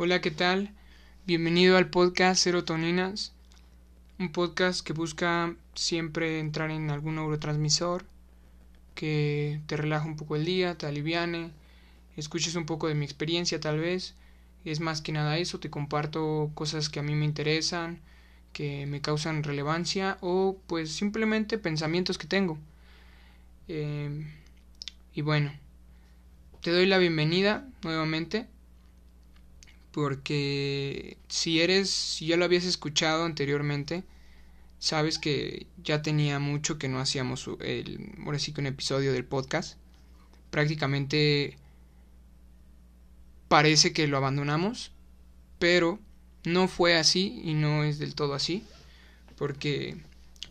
Hola, ¿qué tal? Bienvenido al podcast Serotoninas, un podcast que busca siempre entrar en algún neurotransmisor que te relaja un poco el día, te aliviane, escuches un poco de mi experiencia tal vez. Es más que nada eso, te comparto cosas que a mí me interesan, que me causan relevancia o pues simplemente pensamientos que tengo. Eh, y bueno, te doy la bienvenida nuevamente porque si eres, si ya lo habías escuchado anteriormente, sabes que ya tenía mucho que no hacíamos el, ahora sí que un episodio del podcast. Prácticamente parece que lo abandonamos, pero no fue así y no es del todo así, porque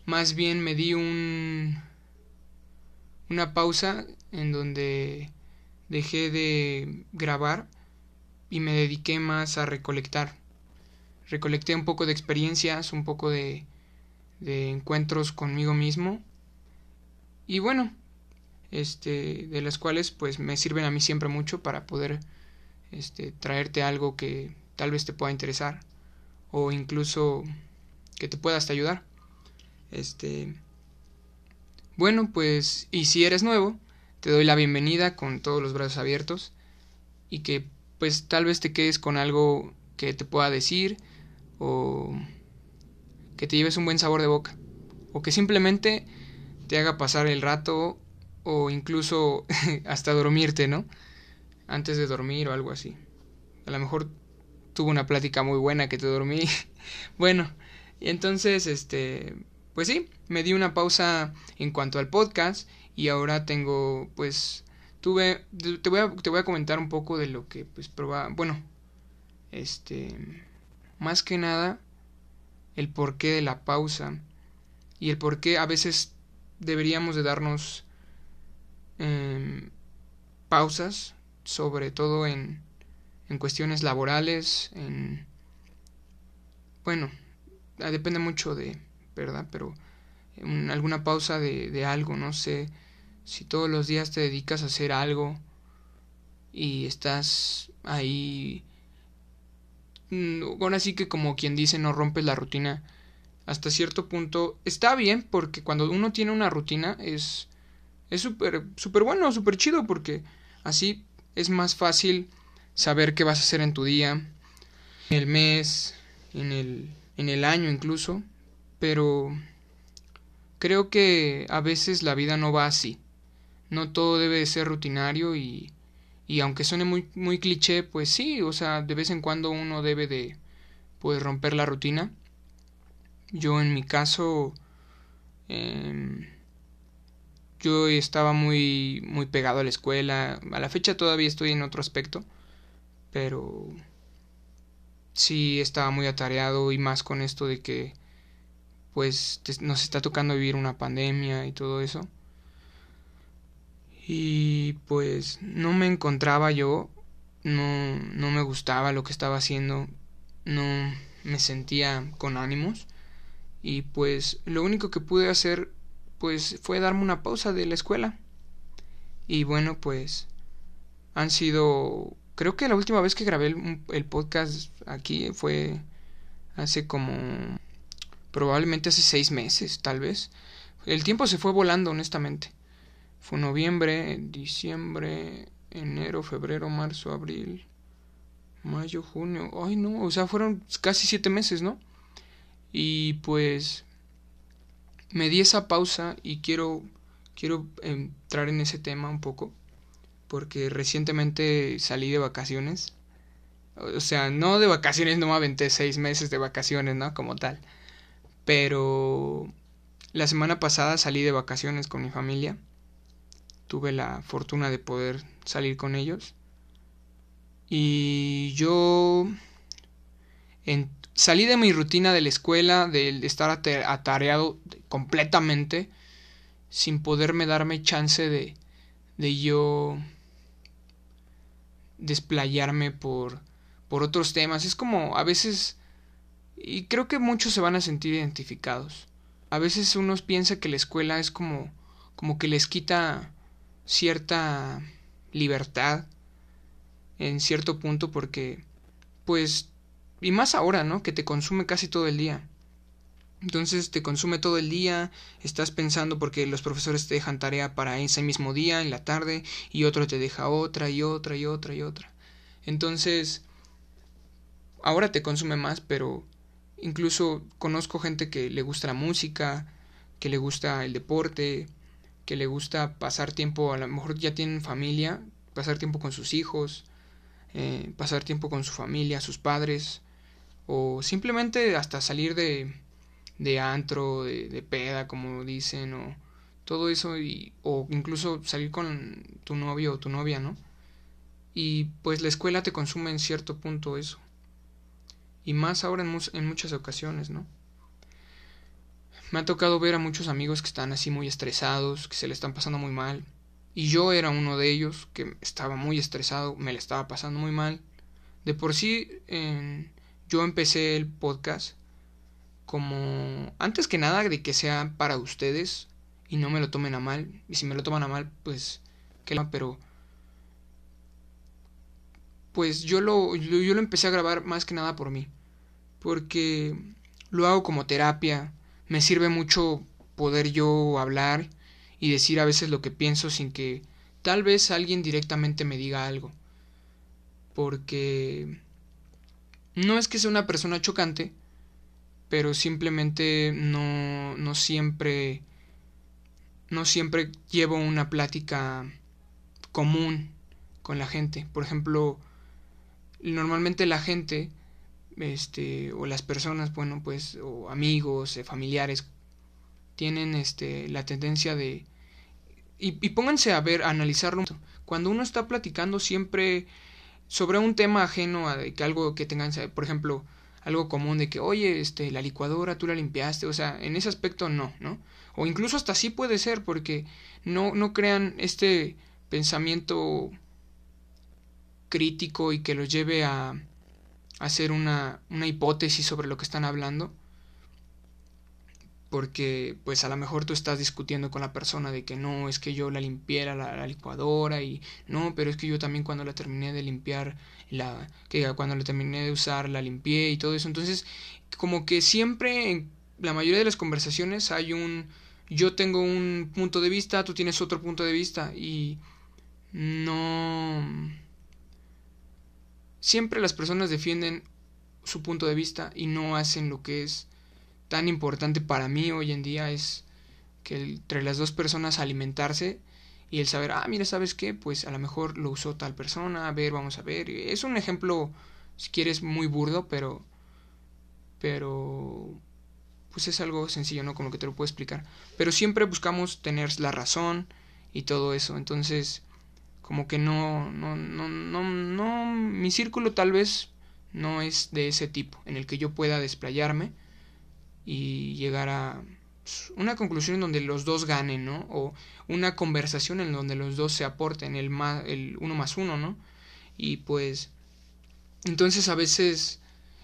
más bien me di un una pausa en donde dejé de grabar y me dediqué más a recolectar. Recolecté un poco de experiencias, un poco de, de encuentros conmigo mismo y bueno, este, de las cuales pues me sirven a mí siempre mucho para poder este, traerte algo que tal vez te pueda interesar o incluso que te pueda hasta ayudar. Este, bueno, pues y si eres nuevo, te doy la bienvenida con todos los brazos abiertos y que pues tal vez te quedes con algo que te pueda decir o que te lleves un buen sabor de boca o que simplemente te haga pasar el rato o incluso hasta dormirte, ¿no? Antes de dormir o algo así. A lo mejor tuve una plática muy buena que te dormí. bueno, y entonces este pues sí, me di una pausa en cuanto al podcast y ahora tengo pues tuve te voy a, te voy a comentar un poco de lo que pues proba bueno este más que nada el porqué de la pausa y el por qué a veces deberíamos de darnos em, pausas sobre todo en, en cuestiones laborales en bueno depende mucho de verdad pero en alguna pausa de, de algo no sé si todos los días te dedicas a hacer algo y estás ahí ahora sí que como quien dice no rompes la rutina hasta cierto punto está bien porque cuando uno tiene una rutina es es súper súper bueno súper chido porque así es más fácil saber qué vas a hacer en tu día en el mes en el en el año incluso pero creo que a veces la vida no va así no todo debe de ser rutinario y, y aunque suene muy, muy cliché, pues sí, o sea, de vez en cuando uno debe de pues romper la rutina. Yo en mi caso eh, yo estaba muy muy pegado a la escuela, a la fecha todavía estoy en otro aspecto, pero sí estaba muy atareado y más con esto de que pues nos está tocando vivir una pandemia y todo eso y pues no me encontraba yo, no, no me gustaba lo que estaba haciendo, no me sentía con ánimos y pues lo único que pude hacer pues fue darme una pausa de la escuela. Y bueno pues han sido creo que la última vez que grabé el, el podcast aquí fue hace como probablemente hace seis meses tal vez. El tiempo se fue volando honestamente fue noviembre, diciembre, enero, febrero, marzo, abril, mayo, junio. Ay, no, o sea, fueron casi siete meses, ¿no? Y pues me di esa pausa y quiero quiero entrar en ese tema un poco porque recientemente salí de vacaciones. O sea, no de vacaciones, no me aventé seis meses de vacaciones, ¿no? Como tal. Pero la semana pasada salí de vacaciones con mi familia tuve la fortuna de poder salir con ellos. Y yo en, salí de mi rutina de la escuela, de, estar atareado completamente, sin poderme darme chance de, de yo desplayarme por, por otros temas. Es como a veces, y creo que muchos se van a sentir identificados. A veces uno piensa que la escuela es como, como que les quita cierta libertad en cierto punto porque pues, y más ahora, ¿no? Que te consume casi todo el día. Entonces te consume todo el día, estás pensando porque los profesores te dejan tarea para ese mismo día, en la tarde, y otro te deja otra y otra y otra y otra. Entonces, ahora te consume más, pero incluso conozco gente que le gusta la música, que le gusta el deporte, que le gusta pasar tiempo, a lo mejor ya tienen familia, pasar tiempo con sus hijos, eh, pasar tiempo con su familia, sus padres, o simplemente hasta salir de, de antro, de, peda, como dicen, o todo eso, y, o incluso salir con tu novio o tu novia, ¿no? Y pues la escuela te consume en cierto punto eso. Y más ahora en, en muchas ocasiones, ¿no? Me ha tocado ver a muchos amigos que están así muy estresados, que se le están pasando muy mal. Y yo era uno de ellos que estaba muy estresado, me le estaba pasando muy mal. De por sí, yo empecé el podcast como antes que nada de que sea para ustedes y no me lo tomen a mal. Y si me lo toman a mal, pues que pero pues yo lo yo lo empecé a grabar más que nada por mí, porque lo hago como terapia me sirve mucho poder yo hablar y decir a veces lo que pienso sin que tal vez alguien directamente me diga algo. Porque no es que sea una persona chocante, pero simplemente no, no siempre no siempre llevo una plática común con la gente. Por ejemplo, normalmente la gente este, o las personas, bueno, pues, o amigos, eh, familiares, tienen este, la tendencia de... Y, pónganse a ver, a analizarlo. Cuando uno está platicando siempre sobre un tema ajeno a que algo que tengan, por ejemplo, algo común de que, oye, este, la licuadora tú la limpiaste, o sea, en ese aspecto no, ¿no? O incluso hasta sí puede ser, porque no, no crean este pensamiento crítico y que los lleve a, hacer una, una hipótesis sobre lo que están hablando porque pues a lo mejor tú estás discutiendo con la persona de que no, es que yo la limpié la, licuadora y no, pero es que yo también cuando la terminé de limpiar, la, que cuando la terminé de usar la limpié y todo eso. Entonces, como que siempre en la mayoría de las conversaciones hay un, yo tengo un punto de vista, tú tienes otro punto de vista y no Siempre las personas defienden su punto de vista y no hacen lo que es tan importante para mí hoy en día es que entre las dos personas alimentarse y el saber, ah, mira, ¿sabes qué? Pues a lo mejor lo usó tal persona, a ver, vamos a ver. Es un ejemplo, si quieres, muy burdo, pero... Pero... Pues es algo sencillo, ¿no? Como que te lo puedo explicar. Pero siempre buscamos tener la razón y todo eso. Entonces, como que no, no, no, no, no, mi círculo tal vez no es de ese tipo, en el que yo pueda desplayarme y llegar a una conclusión en donde los dos ganen, ¿no? O una conversación en donde los dos se aporten el, más, el uno más uno, ¿no? Y pues, entonces a veces,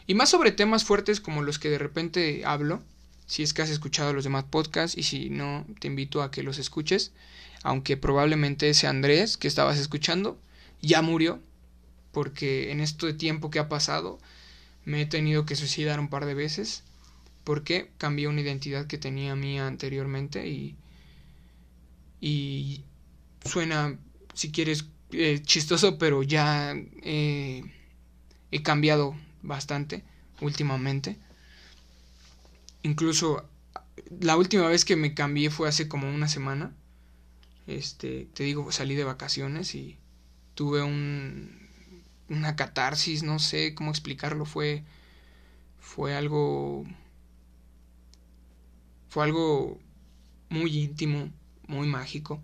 y más sobre temas fuertes como los que de repente hablo, si es que has escuchado los demás podcasts y si no, te invito a que los escuches aunque probablemente ese Andrés que estabas escuchando ya murió, porque en este tiempo que ha pasado me he tenido que suicidar un par de veces, porque cambié una identidad que tenía mía anteriormente y, y suena, si quieres, eh, chistoso, pero ya he cambiado bastante últimamente. Incluso la última vez que me cambié fue hace como una semana. Este, te digo, salí de vacaciones y tuve un, una catarsis, no sé cómo explicarlo, fue, fue algo, fue algo muy íntimo, muy mágico,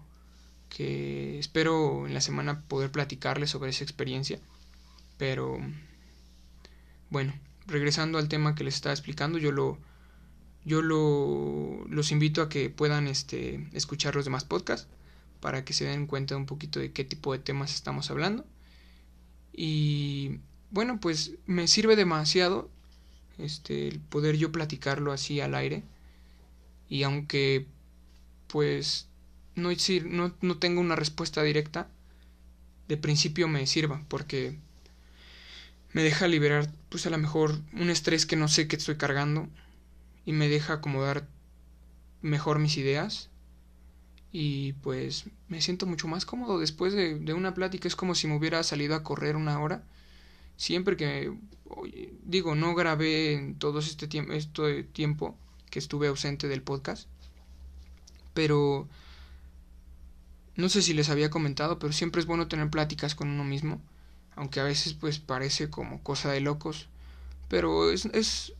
que espero en la semana poder platicarles sobre esa experiencia, pero bueno, regresando al tema que les estaba explicando, yo lo, yo lo, los invito a que puedan este, escuchar los demás podcasts para que se den cuenta un poquito de qué tipo de temas estamos hablando. Y bueno, pues me sirve demasiado este el poder yo platicarlo así al aire. Y aunque pues no, no, no tengo una respuesta directa, de principio me sirva, porque me deja liberar pues a lo mejor un estrés que no sé que estoy cargando y me deja acomodar mejor mis ideas. Y pues me siento mucho más cómodo después de, una plática. Es como si me hubiera salido a correr una hora. Siempre que digo no grabé en todo este tiempo este tiempo que estuve ausente del podcast pero no sé si les había comentado pero siempre es bueno tener pláticas con uno mismo aunque a veces pues parece como cosa de locos. Pero es, es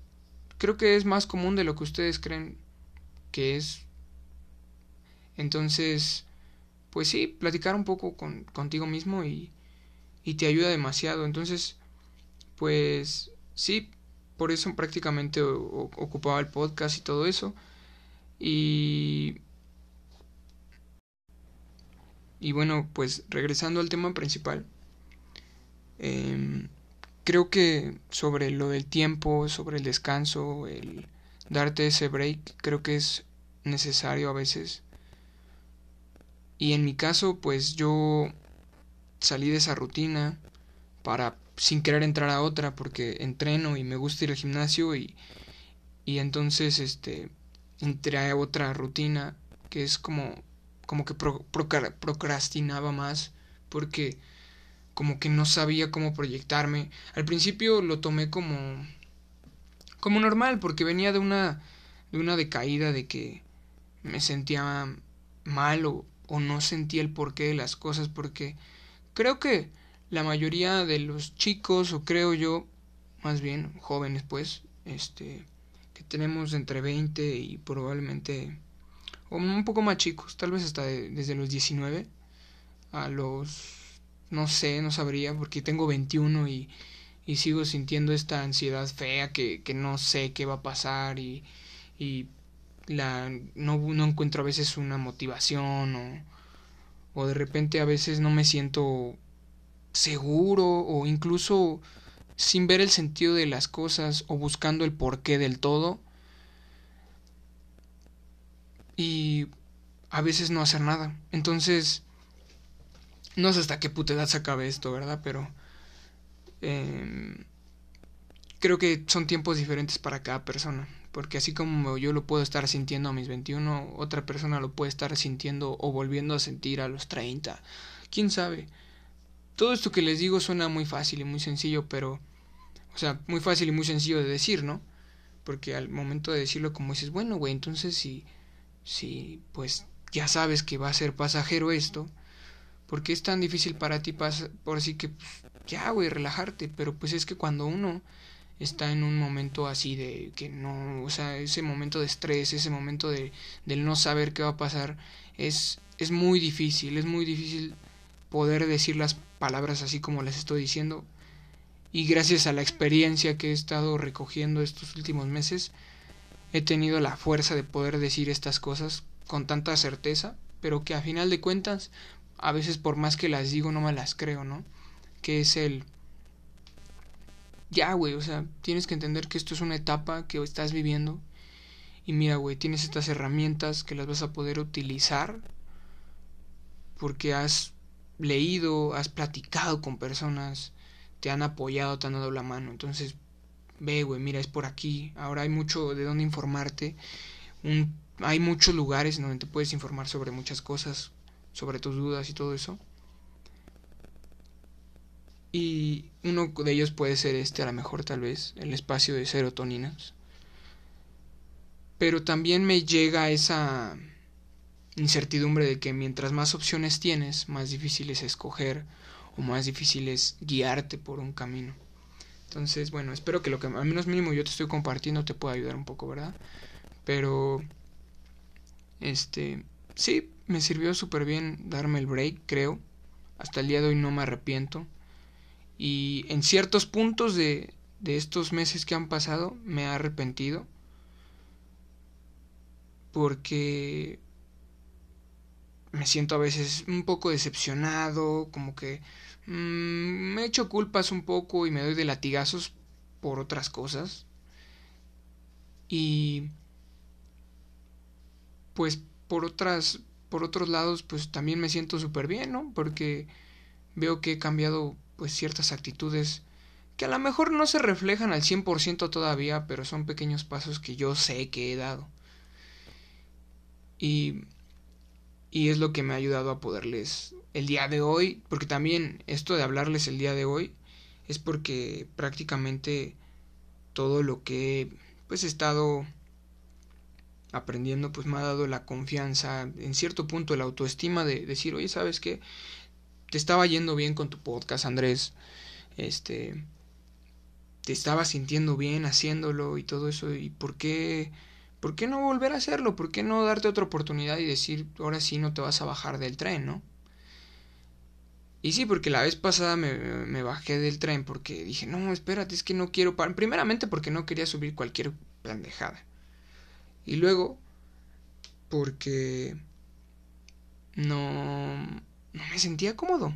creo que es más común de lo que ustedes creen que es entonces, pues sí, platicar un poco con, contigo mismo y, y te ayuda demasiado. Entonces, pues sí, por eso prácticamente ocupaba el podcast y todo eso. Y, y bueno, pues regresando al tema principal, eh, creo que sobre lo del tiempo, sobre el descanso, el darte ese break, creo que es necesario a veces. Y en mi caso, pues yo salí de esa rutina para sin querer entrar a otra porque entreno y me gusta ir al gimnasio y, y entonces este entré a otra rutina que es como como que procrastinaba más porque como que no sabía cómo proyectarme. Al principio lo tomé como como normal porque venía de una de una decaída de que me sentía mal o, o no sentía el porqué de las cosas porque creo que la mayoría de los chicos o creo yo más bien jóvenes pues este que tenemos entre 20 y probablemente o un poco más chicos tal vez hasta desde los 19 a los no sé no sabría porque tengo 21 y, y sigo sintiendo esta ansiedad fea que, que no sé qué va a pasar y, y la no, no encuentro a veces una motivación o, o de repente a veces no me siento seguro o incluso sin ver el sentido de las cosas o buscando el porqué del todo y a veces no hacer nada. Entonces, no sé hasta qué putedad se acabe esto, ¿verdad? Pero eh, creo que son tiempos diferentes para cada persona. Porque así como yo lo puedo estar sintiendo a mis 21, otra persona lo puede estar sintiendo o volviendo a sentir a los 30. ¿Quién sabe? Todo esto que les digo suena muy fácil y muy sencillo, pero... O sea, muy fácil y muy sencillo de decir, ¿no? Porque al momento de decirlo como dices, bueno, güey, entonces si... Si, pues, ya sabes que va a ser pasajero esto, ¿por qué es tan difícil para ti por así que, pues, ya, güey, relajarte? Pero pues es que cuando uno está en un momento así de que no, o sea, ese momento de estrés, ese momento de del no saber qué va a pasar, es es muy difícil, es muy difícil poder decir las palabras así como las estoy diciendo. Y gracias a la experiencia que he estado recogiendo estos últimos meses, he tenido la fuerza de poder decir estas cosas con tanta certeza, pero que a final de cuentas, a veces por más que las digo no me las creo, ¿no? Que es el ya, güey, o sea, tienes que entender que esto es una etapa que estás viviendo. Y mira, güey, tienes estas herramientas que las vas a poder utilizar porque has leído, has platicado con personas, te han apoyado, te han dado la mano. Entonces, ve, güey, mira, es por aquí. Ahora hay mucho de dónde informarte. Un, hay muchos lugares donde te puedes informar sobre muchas cosas, sobre tus dudas y todo eso. Y uno de ellos puede ser este, a lo mejor tal vez, el espacio de serotoninas. Pero también me llega esa incertidumbre de que mientras más opciones tienes, más difícil es escoger o más difícil es guiarte por un camino. Entonces, bueno, espero que lo que al menos mínimo yo te estoy compartiendo te pueda ayudar un poco, ¿verdad? Pero, este, sí, me sirvió súper bien darme el break, creo. Hasta el día de hoy no me arrepiento. Y en ciertos puntos de, de estos meses que han pasado me he arrepentido. Porque me siento a veces un poco decepcionado, como que mm, me echo culpas un poco y me doy de latigazos por otras cosas. Y pues por otras por otros lados pues también me siento súper bien, ¿no? Porque veo que he cambiado pues ciertas actitudes que a lo mejor no se reflejan al 100% todavía, pero son pequeños pasos que yo sé que he dado. Y, y es lo que me ha ayudado a poderles el día de hoy, porque también esto de hablarles el día de hoy es porque prácticamente todo lo que he pues estado aprendiendo pues me ha dado la confianza, en cierto punto la autoestima de decir, oye, ¿sabes qué? Te estaba yendo bien con tu podcast, Andrés. Este, te estaba sintiendo bien haciéndolo y todo eso, ¿y por qué, por qué no volver a hacerlo? ¿Por qué no darte otra oportunidad y decir, ahora sí no te vas a bajar del tren, ¿no? Y sí, porque la vez pasada me, me bajé del tren porque dije, no, espérate, es que no quiero. Primeramente porque no quería subir cualquier pendejada. Y luego porque no, no me sentía cómodo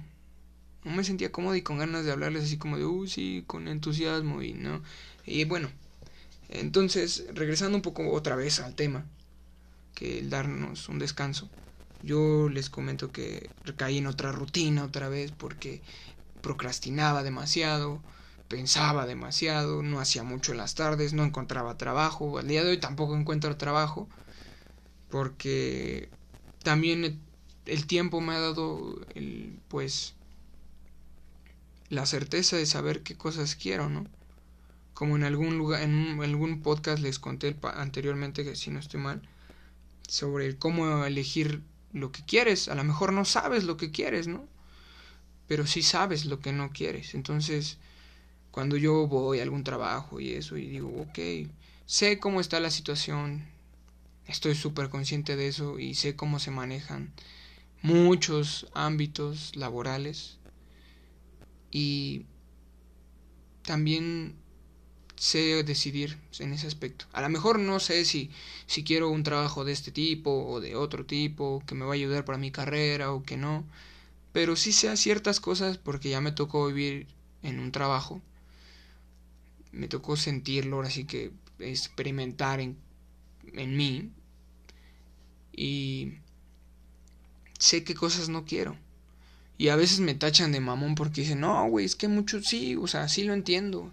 no me sentía cómodo y con ganas de hablarles así como de, uy, sí, con entusiasmo y no. Y bueno, entonces, regresando un poco otra vez al tema, que el darnos un descanso, yo les comento que recaí en otra rutina otra vez porque procrastinaba demasiado, pensaba demasiado, no hacía mucho en las tardes, no encontraba trabajo, al día de hoy tampoco encuentro trabajo, porque también el tiempo me ha dado pues la certeza de saber qué cosas quiero, ¿no? Como en algún lugar, en, algún podcast les conté anteriormente, que si no estoy mal, sobre cómo elegir lo que quieres. A lo mejor no sabes lo que quieres, ¿no? Pero sí sabes lo que no quieres. Entonces, cuando yo voy a algún trabajo y eso, y digo, ok, sé cómo está la situación, estoy súper consciente de eso y sé cómo se manejan muchos ámbitos laborales y también sé decidir en ese aspecto. A lo mejor no sé si, si quiero un trabajo de este tipo o de otro tipo que me va a ayudar para mi carrera o que no, pero sí sé ciertas cosas porque ya me tocó vivir en un trabajo, me tocó sentirlo, ahora sí que experimentar en, en mí y sé qué cosas no quiero. Y a veces me tachan de mamón porque dicen, no, güey, es que muchos sí, o sea, sí lo entiendo.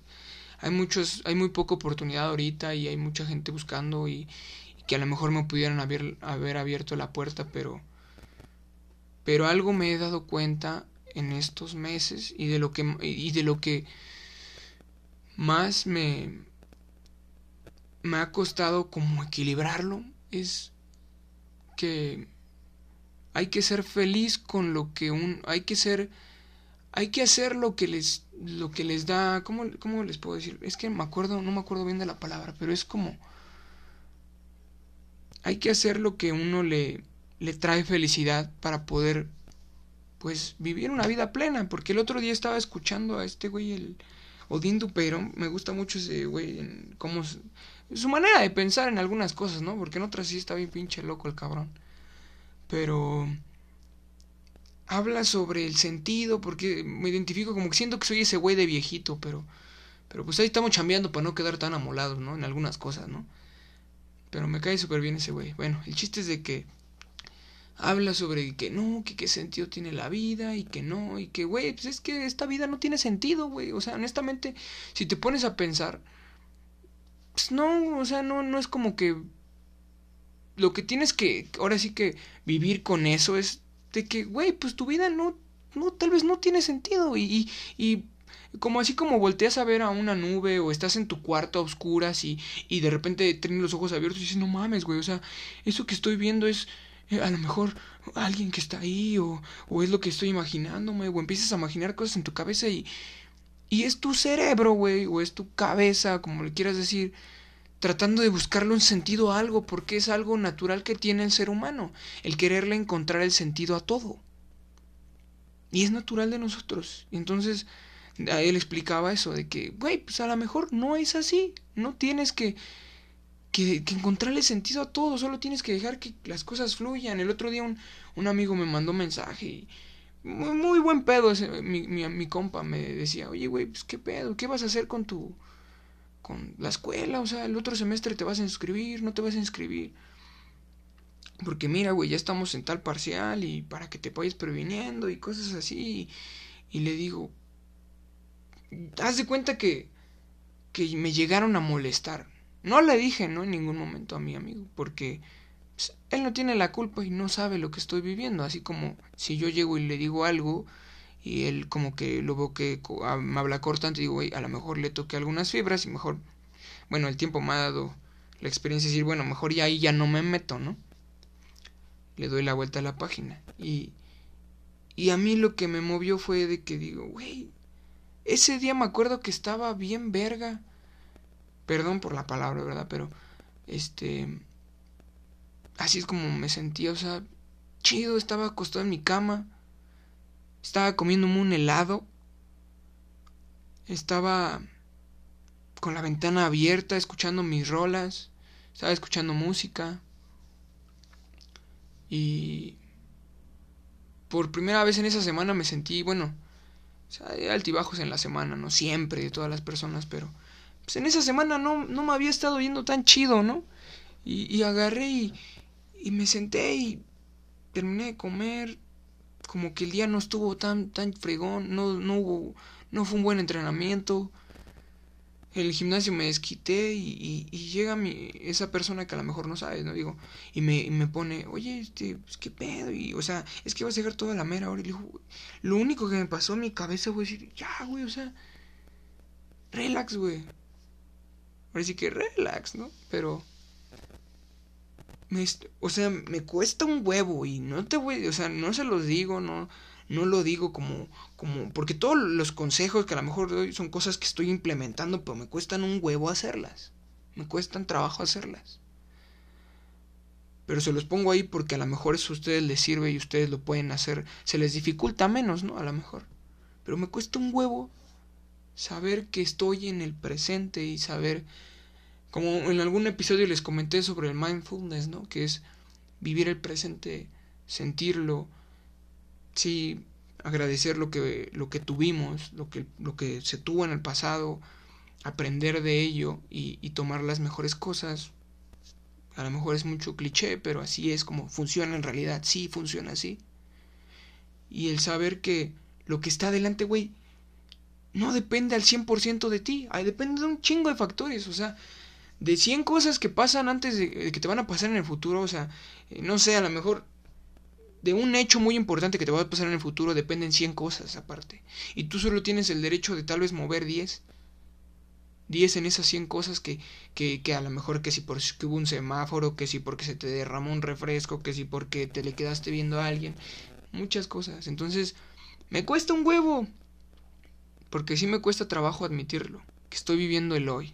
Hay muchos, hay muy poca oportunidad ahorita y hay mucha gente buscando y, que a lo mejor me pudieran haber, haber abierto la puerta, pero, pero algo me he dado cuenta en estos meses y de lo que, y de lo que más me, me ha costado como equilibrarlo es que hay que ser feliz con lo que un hay que ser hay que hacer lo que les lo que les da ¿cómo, cómo les puedo decir? Es que me acuerdo no me acuerdo bien de la palabra, pero es como hay que hacer lo que uno le le trae felicidad para poder pues vivir una vida plena, porque el otro día estaba escuchando a este güey el Odín Dupero, me gusta mucho ese güey en cómo su manera de pensar en algunas cosas, ¿no? Porque en otras sí está bien pinche loco el cabrón pero habla sobre el sentido, porque me identifico como que siento que soy ese güey de viejito, pero, pero pues ahí estamos chambeando para no quedar tan amolados, ¿no? En algunas cosas, ¿no? Pero me cae súper bien ese güey. Bueno, el chiste es de que habla sobre que no, que qué sentido tiene la vida y que no, y que, güey, pues es que esta vida no tiene sentido, güey. O sea, honestamente, si te pones a pensar, pues no, o sea, no, no es como que lo que tienes que, ahora sí que vivir con eso es de que, güey, pues tu vida no, no, tal vez no tiene sentido y, y, como así como volteas a ver a una nube o estás en tu cuarto a oscuras y, y de repente tienes los ojos abiertos y dices, no mames, güey, o sea, eso que estoy viendo es a lo mejor alguien que está ahí o, o es lo que estoy imaginándome o empiezas a imaginar cosas en tu cabeza y, y es tu cerebro, güey, o es tu cabeza, como le quieras decir, tratando de buscarle un sentido a algo, porque es algo natural que tiene el ser humano, el quererle encontrar el sentido a todo. Y es natural de nosotros. Entonces, él explicaba eso, de que, güey, pues a lo mejor no es así, no tienes que, que, encontrarle sentido a todo, solo tienes que dejar que las cosas fluyan. El otro día un, un amigo me mandó un mensaje y... Muy, muy buen pedo ese, mi, mi, mi compa me decía, oye, güey, pues qué pedo, ¿qué vas a hacer con tu con la escuela, o sea, el otro semestre te vas a inscribir, no te vas a inscribir. Porque mira, güey, ya estamos en tal parcial y para que te vayas previniendo y cosas así. Y, le digo, haz de cuenta que, que me llegaron a molestar. No le dije, ¿no? En ningún momento a mi amigo, porque pues, él no tiene la culpa y no sabe lo que estoy viviendo. Así como si yo llego y le digo algo y él como que lo veo que ah, me habla cortante y digo, a lo mejor le toqué algunas fibras y mejor, bueno, el tiempo me ha dado la experiencia de decir, bueno, mejor ya ahí ya no me meto, ¿no? Le doy la vuelta a la página y, y a mí lo que me movió fue de que digo, güey, ese día me acuerdo que estaba bien verga. Perdón por la palabra, ¿verdad? Pero, este... Así es como me sentía, o sea, chido, estaba acostado en mi cama. Estaba comiéndome un helado. Estaba con la ventana abierta, escuchando mis rolas. Estaba escuchando música. Y por primera vez en esa semana me sentí, bueno, o sea, hay altibajos en la semana, no siempre de todas las personas, pero pues en esa semana no, no me había estado yendo tan chido, ¿no? Y, y agarré y, me senté y terminé de comer, como que el día no estuvo tan, tan fregón, no, no hubo, no fue un buen entrenamiento, el gimnasio me desquité y, y, llega mi, esa persona que a lo mejor no sabes, ¿no? Digo, y me, me pone, oye, este, pues qué pedo, y, o sea, es que vas a dejar toda la mera ahora. Y le digo, lo único que me pasó en mi cabeza fue decir, ya, güey, o sea, relax, güey. Ahora sí que relax, ¿no? Pero, me, o sea, me cuesta un huevo y no te voy, o sea, no se los digo, no, no lo digo como, como, porque todos los consejos que a lo mejor doy son cosas que estoy implementando, pero me cuestan un huevo hacerlas. Me cuestan trabajo hacerlas. Pero se los pongo ahí porque a lo mejor eso a ustedes les sirve y ustedes lo pueden hacer. Se les dificulta menos, ¿no? A lo mejor. Pero me cuesta un huevo saber que estoy en el presente y saber, como en algún episodio les comenté sobre el mindfulness, ¿no? Que es vivir el presente, sentirlo, sí agradecer lo que, lo que tuvimos, lo que, lo que se tuvo en el pasado, aprender de ello y, y tomar las mejores cosas. A lo mejor es mucho cliché, pero así es como funciona en realidad, sí funciona así. Y el saber que lo que está adelante, güey, no depende al 100% de ti, depende de un chingo de factores, o sea, de 100 cosas que pasan antes de, de, que te van a pasar en el futuro, o sea, eh, no sé, a lo mejor de un hecho muy importante que te va a pasar en el futuro dependen 100 cosas aparte. Y tú solo tienes el derecho de tal vez mover 10. 10 en esas 100 cosas que, que, que a lo mejor que si por que hubo un semáforo, que si porque se te derramó un refresco, que si porque te le quedaste viendo a alguien. Muchas cosas. Entonces, me cuesta un huevo. Porque sí me cuesta trabajo admitirlo. Que estoy viviendo el hoy.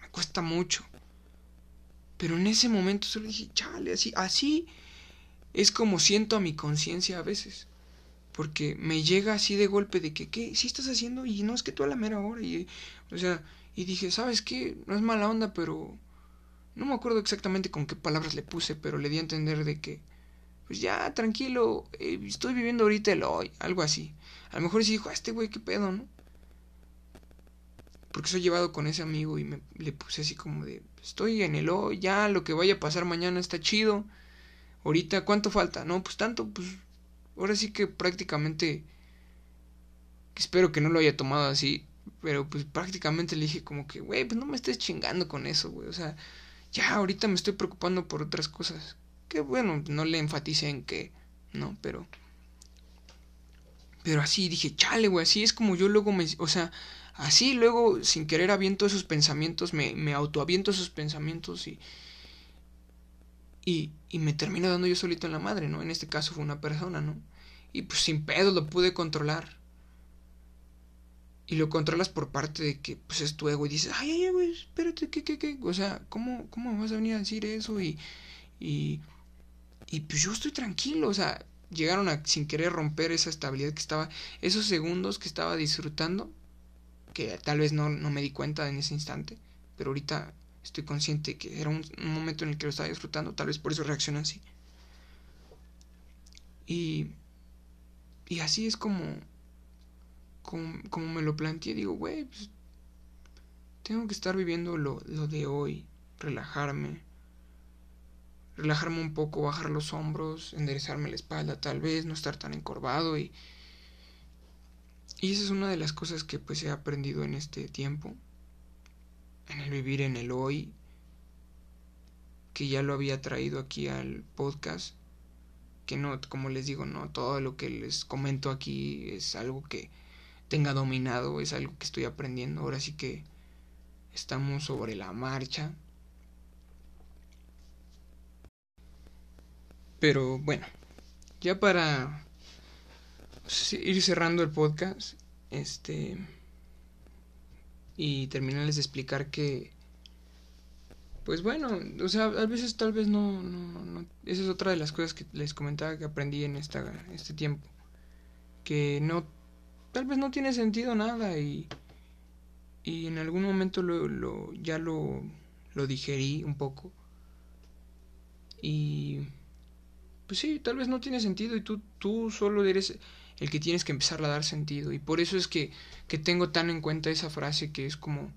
Me cuesta mucho. Pero en ese momento solo dije, chale, así, así es como siento a mi conciencia a veces. Porque me llega así de golpe de que, ¿qué? ¿Sí estás haciendo? Y no es que tú a la mera hora. Y, o sea, y dije, ¿sabes qué? No es mala onda, pero... No me acuerdo exactamente con qué palabras le puse, pero le di a entender de que, pues ya, tranquilo, eh, estoy viviendo ahorita el hoy, algo así. A lo mejor sí dijo, ah, este güey, qué pedo, ¿no? Porque soy llevado con ese amigo y me, le puse así como de, estoy en el hoy, ya, lo que vaya a pasar mañana está chido Ahorita, ¿cuánto falta? No, pues tanto, pues ahora sí que prácticamente, espero que no lo haya tomado así, pero pues prácticamente le dije como que, güey, pues no me estés chingando con eso, güey, o sea, ya ahorita me estoy preocupando por otras cosas. Que bueno, no le enfatice en que, no, pero... Pero así dije, chale, güey, así es como yo luego me... O sea, así luego sin querer aviento esos pensamientos, me, me autoaviento esos pensamientos y y, y me termino dando yo solito en la madre, ¿no? En este caso fue una persona, ¿no? Y pues sin pedo lo pude controlar. Y lo controlas por parte de que pues es tu ego y dices, ay, ay, güey, espérate, ¿qué, qué, qué? O sea, ¿cómo, ¿cómo vas a venir a decir eso? Y, y pues yo estoy tranquilo, o sea, llegaron a sin querer romper esa estabilidad que estaba, esos segundos que estaba disfrutando, que tal vez no, no me di cuenta en ese instante, pero ahorita estoy consciente que era un, momento en el que lo estaba disfrutando, tal vez por eso reacciona así. Y, y así es como, como, me lo planteé, digo, güey, pues, tengo que estar viviendo lo, lo de hoy, relajarme, relajarme un poco, bajar los hombros, enderezarme la espalda tal vez, no estar tan encorvado y, Y esa es una de las cosas que pues he aprendido en este tiempo, en el vivir en el hoy, que ya lo había traído aquí al podcast, que no, como les digo, no todo lo que les comento aquí es algo que tenga dominado, es algo que estoy aprendiendo, ahora sí que estamos sobre la marcha. Pero bueno, ya para ir cerrando el podcast, este y terminarles de explicar que pues bueno, o sea, a veces tal vez no, no, esa es otra de las cosas que les comentaba que aprendí en esta, este tiempo, que no, tal vez no tiene sentido nada y, y en algún momento lo, lo, ya lo, lo digerí un poco y pues sí, tal vez no tiene sentido y tú, tú solo eres el que tienes que empezar a dar sentido y por eso es que, que tengo tan en cuenta esa frase que es como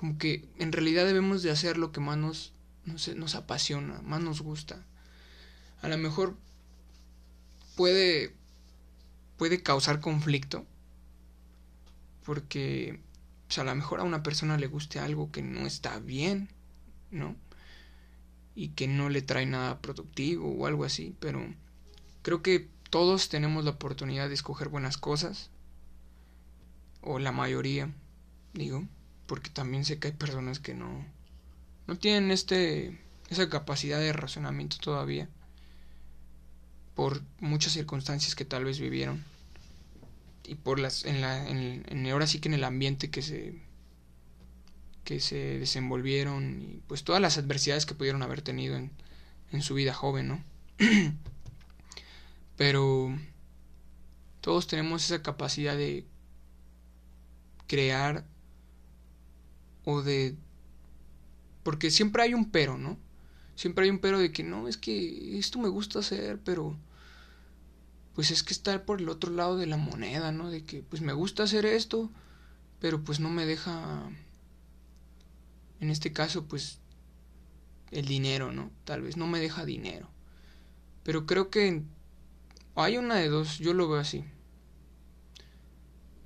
como que en realidad debemos de hacer lo que más nos, nos apasiona, más nos gusta. A lo mejor puede, puede causar conflicto, porque pues, a lo mejor a una persona le guste algo que no está bien, ¿no? Y que no le trae nada productivo o algo así, pero creo que todos tenemos la oportunidad de escoger buenas cosas, o la mayoría, digo porque también sé que hay personas que no no tienen este esa capacidad de razonamiento todavía por muchas circunstancias que tal vez vivieron y por las en la en, ahora sí que en el ambiente que se que se desenvolvieron y pues todas las adversidades que pudieron haber tenido en, en su vida joven, ¿no? Pero todos tenemos esa capacidad de crear o de... Porque siempre hay un pero, ¿no? Siempre hay un pero de que no, es que esto me gusta hacer, pero... Pues es que está por el otro lado de la moneda, ¿no? De que pues me gusta hacer esto, pero pues no me deja... En este caso, pues... El dinero, ¿no? Tal vez no me deja dinero. Pero creo que hay una de dos, yo lo veo así.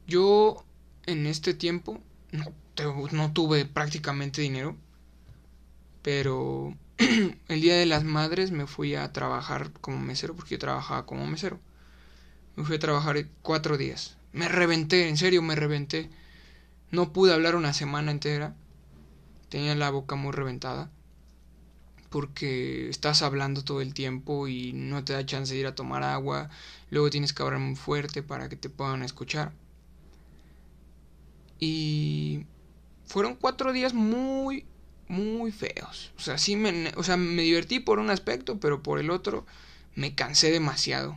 Yo en este tiempo no no tuve prácticamente dinero, pero el día de las madres me fui a trabajar como mesero, porque yo trabajaba como mesero. Me fui a trabajar cuatro días. Me reventé, en serio me reventé. No pude hablar una semana entera. Tenía la boca muy reventada. Porque estás hablando todo el tiempo y no te da chance de ir a tomar agua. Luego tienes que hablar muy fuerte para que te puedan escuchar. Y fueron cuatro días muy, muy feos. O sea, sí me, o sea, me divertí por un aspecto, pero por el otro me cansé demasiado.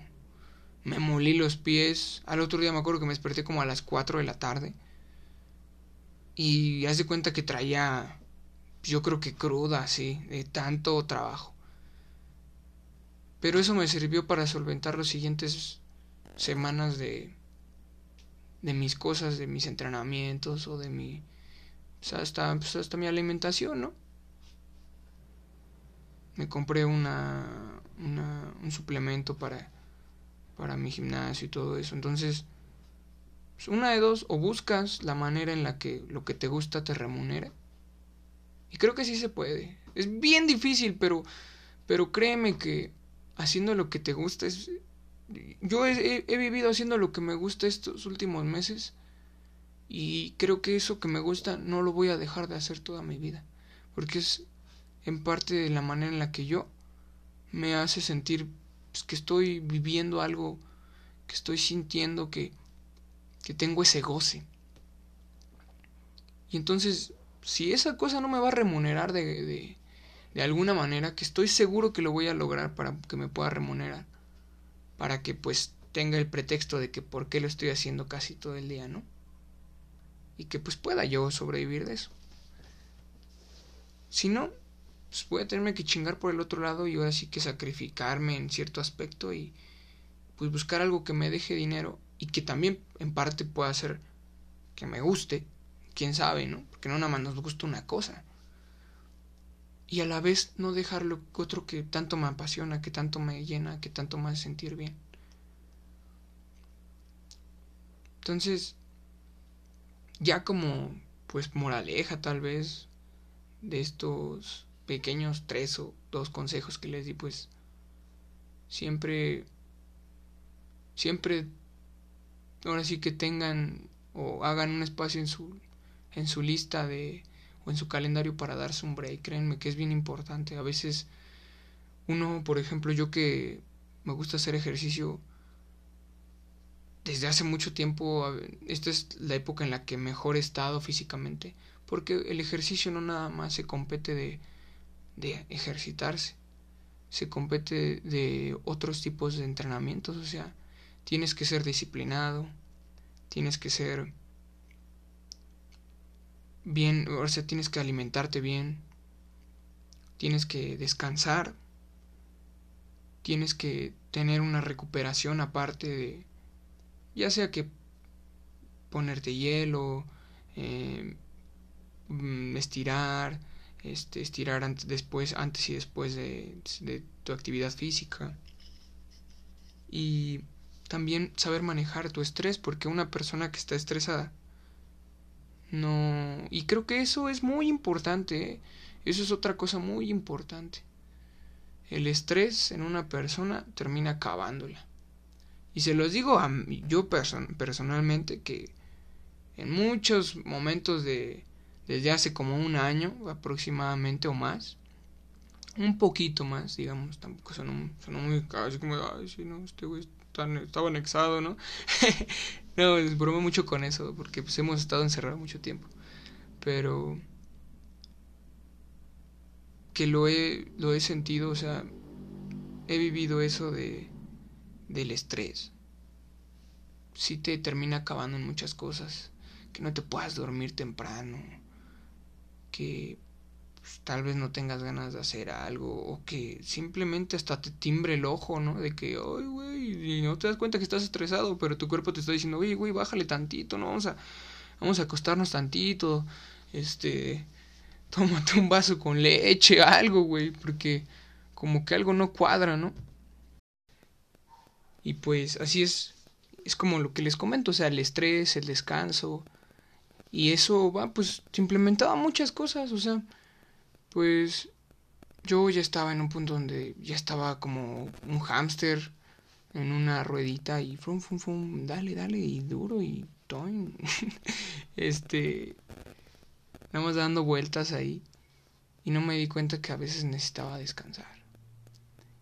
Me molí los pies. Al otro día me acuerdo que me desperté como a las 4 de la tarde. Y haz de cuenta que traía, yo creo que cruda, así, de tanto trabajo. Pero eso me sirvió para solventar los siguientes semanas de, de mis cosas, de mis entrenamientos o de mi sea, hasta, pues hasta mi alimentación, ¿no? Me compré una, una, un suplemento para, para mi gimnasio y todo eso. Entonces, pues una de dos, o buscas la manera en la que lo que te gusta te remunere. Y creo que sí se puede. Es bien difícil, pero, pero créeme que haciendo lo que te gusta es... Yo he, vivido haciendo lo que me gusta estos últimos meses y creo que eso que me gusta no lo voy a dejar de hacer toda mi vida. Porque es en parte de la manera en la que yo me hace sentir pues, que estoy viviendo algo, que estoy sintiendo que, que tengo ese goce. Y entonces, si esa cosa no me va a remunerar de, de, de alguna manera, que estoy seguro que lo voy a lograr para que me pueda remunerar, para que pues tenga el pretexto de que por qué lo estoy haciendo casi todo el día, ¿no? y que pues pueda yo sobrevivir de eso. Si no, pues voy a tenerme que chingar por el otro lado y ahora sí que sacrificarme en cierto aspecto y pues buscar algo que me deje dinero y que también en parte pueda hacer que me guste, quién sabe, ¿no? Porque no nada más nos gusta una cosa. Y a la vez no dejar lo otro que tanto me apasiona, que tanto me llena, que tanto me hace sentir bien. Entonces, ya como pues moraleja tal vez de estos pequeños tres o dos consejos que les di, pues siempre, siempre, ahora sí que tengan o hagan un espacio en su, en su lista de, o en su calendario para darse un break, créanme que es bien importante. A veces uno, por ejemplo, yo que me gusta hacer ejercicio, desde hace mucho tiempo, esta es la época en la que mejor he estado físicamente, porque el ejercicio no nada más se compete de, de ejercitarse, se compete de otros tipos de entrenamientos, o sea, tienes que ser disciplinado, tienes que ser bien, o sea, tienes que alimentarte bien, tienes que descansar, tienes que tener una recuperación aparte de ya sea que ponerte hielo, eh, mm, estirar, este, estirar antes, después, antes y después de, de tu actividad física. Y también saber manejar tu estrés, porque una persona que está estresada no... Y creo que eso es muy importante, ¿eh? eso es otra cosa muy importante. El estrés en una persona termina acabándola. Y se los digo a yo personalmente que en muchos momentos de desde hace como un año aproximadamente o más, un poquito más, digamos, tampoco son, son muy así como, ay, sí, no, este güey estaba anexado, ¿no? no, les bromeo mucho con eso, porque pues hemos estado encerrados mucho tiempo. Pero que lo he, lo he sentido, o sea, he vivido eso de del estrés. Si te termina acabando en muchas cosas. Que no te puedas dormir temprano. Que tal vez no tengas ganas de hacer algo. O que simplemente hasta te timbre el ojo, ¿no? De que, ay, güey, y no te das cuenta que estás estresado, pero tu cuerpo te está diciendo, oye, güey, bájale tantito, ¿no? Vamos a, vamos a acostarnos tantito. Este, tómate un vaso con leche, algo, güey, porque como que algo no cuadra, ¿no? Y pues así es, es como lo que les comento, o sea, el estrés, el descanso. Y eso va pues implementaba muchas cosas, o sea, pues yo ya estaba en un punto donde ya estaba como un hámster en una ruedita y fum, fum, fum, dale, dale, y duro y toin. este, nada más dando vueltas ahí y no me di cuenta que a veces necesitaba descansar.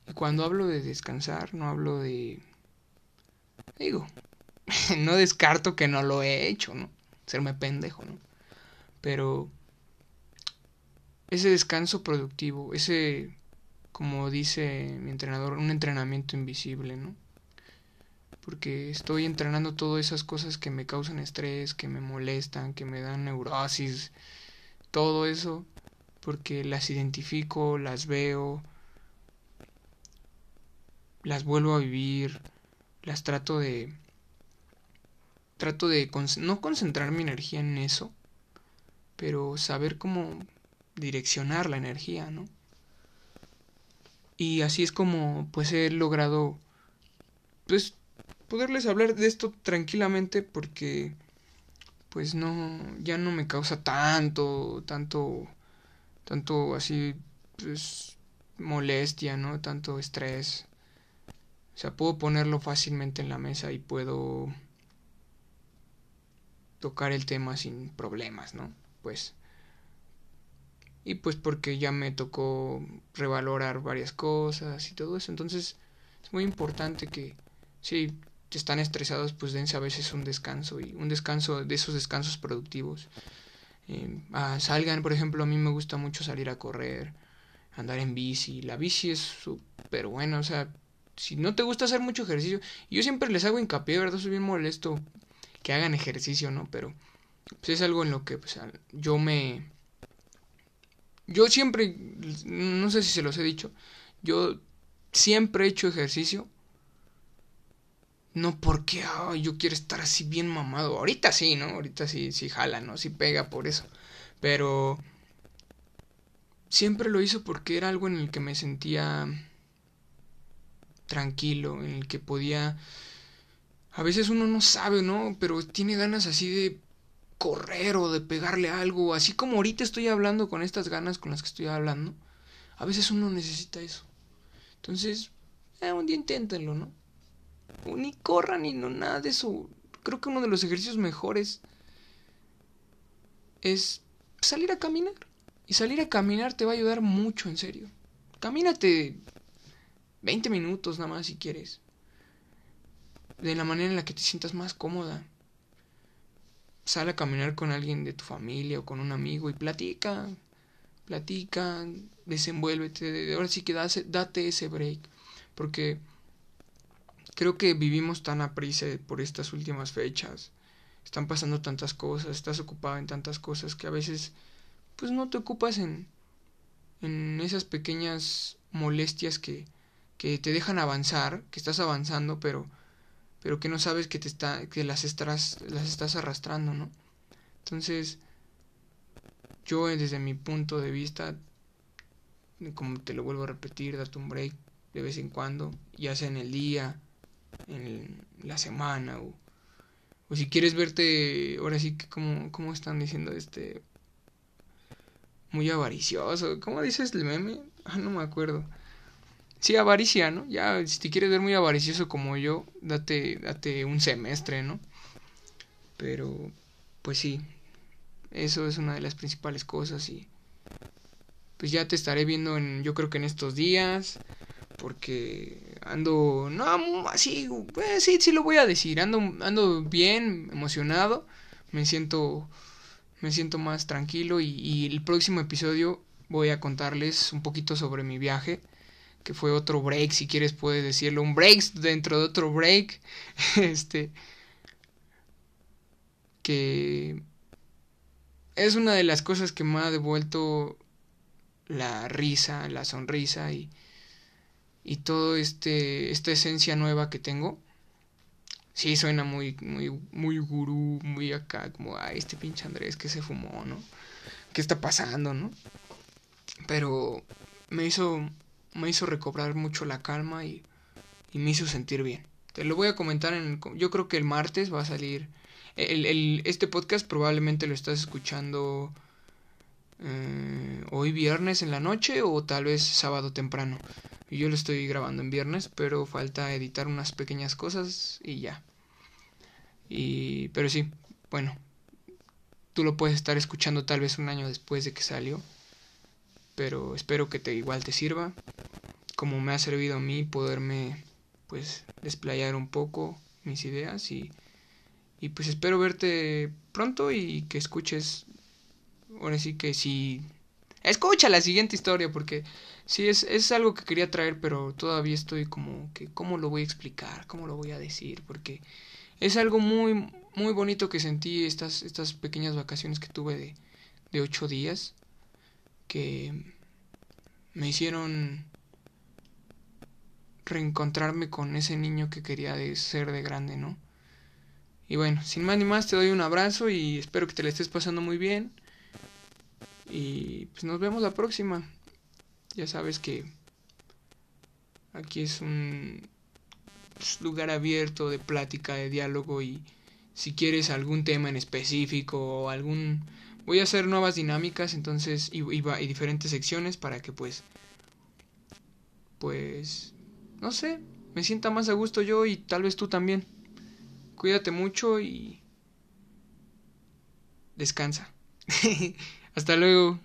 Y cuando hablo de descansar, no hablo de Digo, no descarto que no lo he hecho, ¿no? Serme pendejo, ¿no? Pero ese descanso productivo, ese, como dice mi entrenador, un entrenamiento invisible, ¿no? Porque estoy entrenando todas esas cosas que me causan estrés, que me molestan, que me dan neurosis, todo eso, porque las identifico, las veo, las vuelvo a vivir, las trato de trato de no concentrar mi energía en eso, pero saber cómo direccionar la energía, ¿no? Y así es como pues he logrado pues poderles hablar de esto tranquilamente porque pues no ya no me causa tanto tanto tanto así pues molestia, ¿no? Tanto estrés. O sea, puedo ponerlo fácilmente en la mesa y puedo tocar el tema sin problemas, ¿no? Pues. Y pues porque ya me tocó revalorar varias cosas y todo eso. Entonces es muy importante que si están estresados, pues dense a veces un descanso y un descanso de esos descansos productivos. Eh, ah, salgan, por ejemplo, a mí me gusta mucho salir a correr, andar en bici. La bici es súper buena, o sea, si no te gusta hacer mucho ejercicio, yo siempre les hago hincapié, ¿verdad? Soy bien molesto que hagan ejercicio, ¿no? Pero pues, es algo en lo que pues, yo me... Yo siempre, no sé si se los he dicho, yo siempre he hecho ejercicio. No porque yo quiero estar así bien mamado. Ahorita sí, ¿no? Ahorita sí, sí jala, ¿no? Sí pega por eso. Pero siempre lo hizo porque era algo en el que me sentía tranquilo, en el que podía a veces uno no sabe, ¿no? Pero tiene ganas así de correr o de pegarle algo, así como ahorita estoy hablando con estas ganas con las que estoy hablando. A veces uno necesita eso. Entonces, eh, un día inténtenlo, ¿no? ni corran ni no, nada de eso. Creo que uno de los ejercicios mejores es salir a caminar. Y salir a caminar te va a ayudar mucho, en serio. Camínate 20 minutos nada más si quieres. De la manera en la que te sientas más cómoda. Sal a caminar con alguien de tu familia o con un amigo y platica. Platica, desenvuélvete. Ahora sí que date ese break. Porque creo que vivimos tan a prisa por estas últimas fechas. Están pasando tantas cosas, estás ocupado en tantas cosas que a veces pues no te ocupas en, en esas pequeñas molestias que, que te dejan avanzar, que estás avanzando, pero, pero que no sabes que te está, que las estás, las estás arrastrando, ¿no? Entonces, yo desde mi punto de vista, como te lo vuelvo a repetir, date un break de vez en cuando, ya sea en el día, en la semana, o, o si quieres verte, ahora sí que como, como están diciendo este muy avaricioso. ¿Cómo dices el meme? Ah, no me acuerdo. Sí, avaricia, ¿no? Ya, si te quieres ver muy avaricioso como yo, date, date un semestre, ¿no? Pero, pues sí, eso es una de las principales cosas y pues ya te estaré viendo en, yo creo que en estos días, porque ando, no, así, pues sí, sí lo voy a decir, ando, ando bien, emocionado, me siento me siento más tranquilo y, el próximo episodio voy a contarles un poquito sobre mi viaje que fue otro break, si quieres puedes decirlo, un break dentro de otro break, este, que es una de las cosas que me ha devuelto la risa, la sonrisa y, y todo este, esta esencia nueva que tengo sí suena muy, muy, muy gurú, muy acá, como, ay, este pinche Andrés que se fumó, ¿no? ¿Qué está pasando, no? Pero me hizo, me hizo recobrar mucho la calma y, y me hizo sentir bien. Te lo voy a comentar en, yo creo que el martes va a salir, el, el, este podcast probablemente lo estás escuchando eh, hoy viernes en la noche o tal vez sábado temprano. Yo lo estoy grabando en viernes, pero falta editar unas pequeñas cosas y ya. Y pero sí, bueno, tú lo puedes estar escuchando tal vez un año después de que salió, pero espero que te igual te sirva, como me ha servido a mí poderme pues desplayar un poco mis ideas y y pues espero verte pronto y que escuches ahora sí que si escucha la siguiente historia porque sí es, es algo que quería traer pero todavía estoy como que cómo lo voy a explicar cómo lo voy a decir porque es algo muy muy bonito que sentí estas estas pequeñas vacaciones que tuve de de ocho días que me hicieron reencontrarme con ese niño que quería de ser de grande, ¿no? Y bueno, sin más ni más te doy un abrazo y espero que te la estés pasando muy bien. Y pues nos vemos la próxima. Ya sabes que aquí es un lugar abierto de plática, de diálogo y si quieres algún tema en específico o algún... Voy a hacer nuevas dinámicas entonces y, y, y diferentes secciones para que pues... Pues... No sé, me sienta más a gusto yo y tal vez tú también. Cuídate mucho y... Descansa. Hasta luego.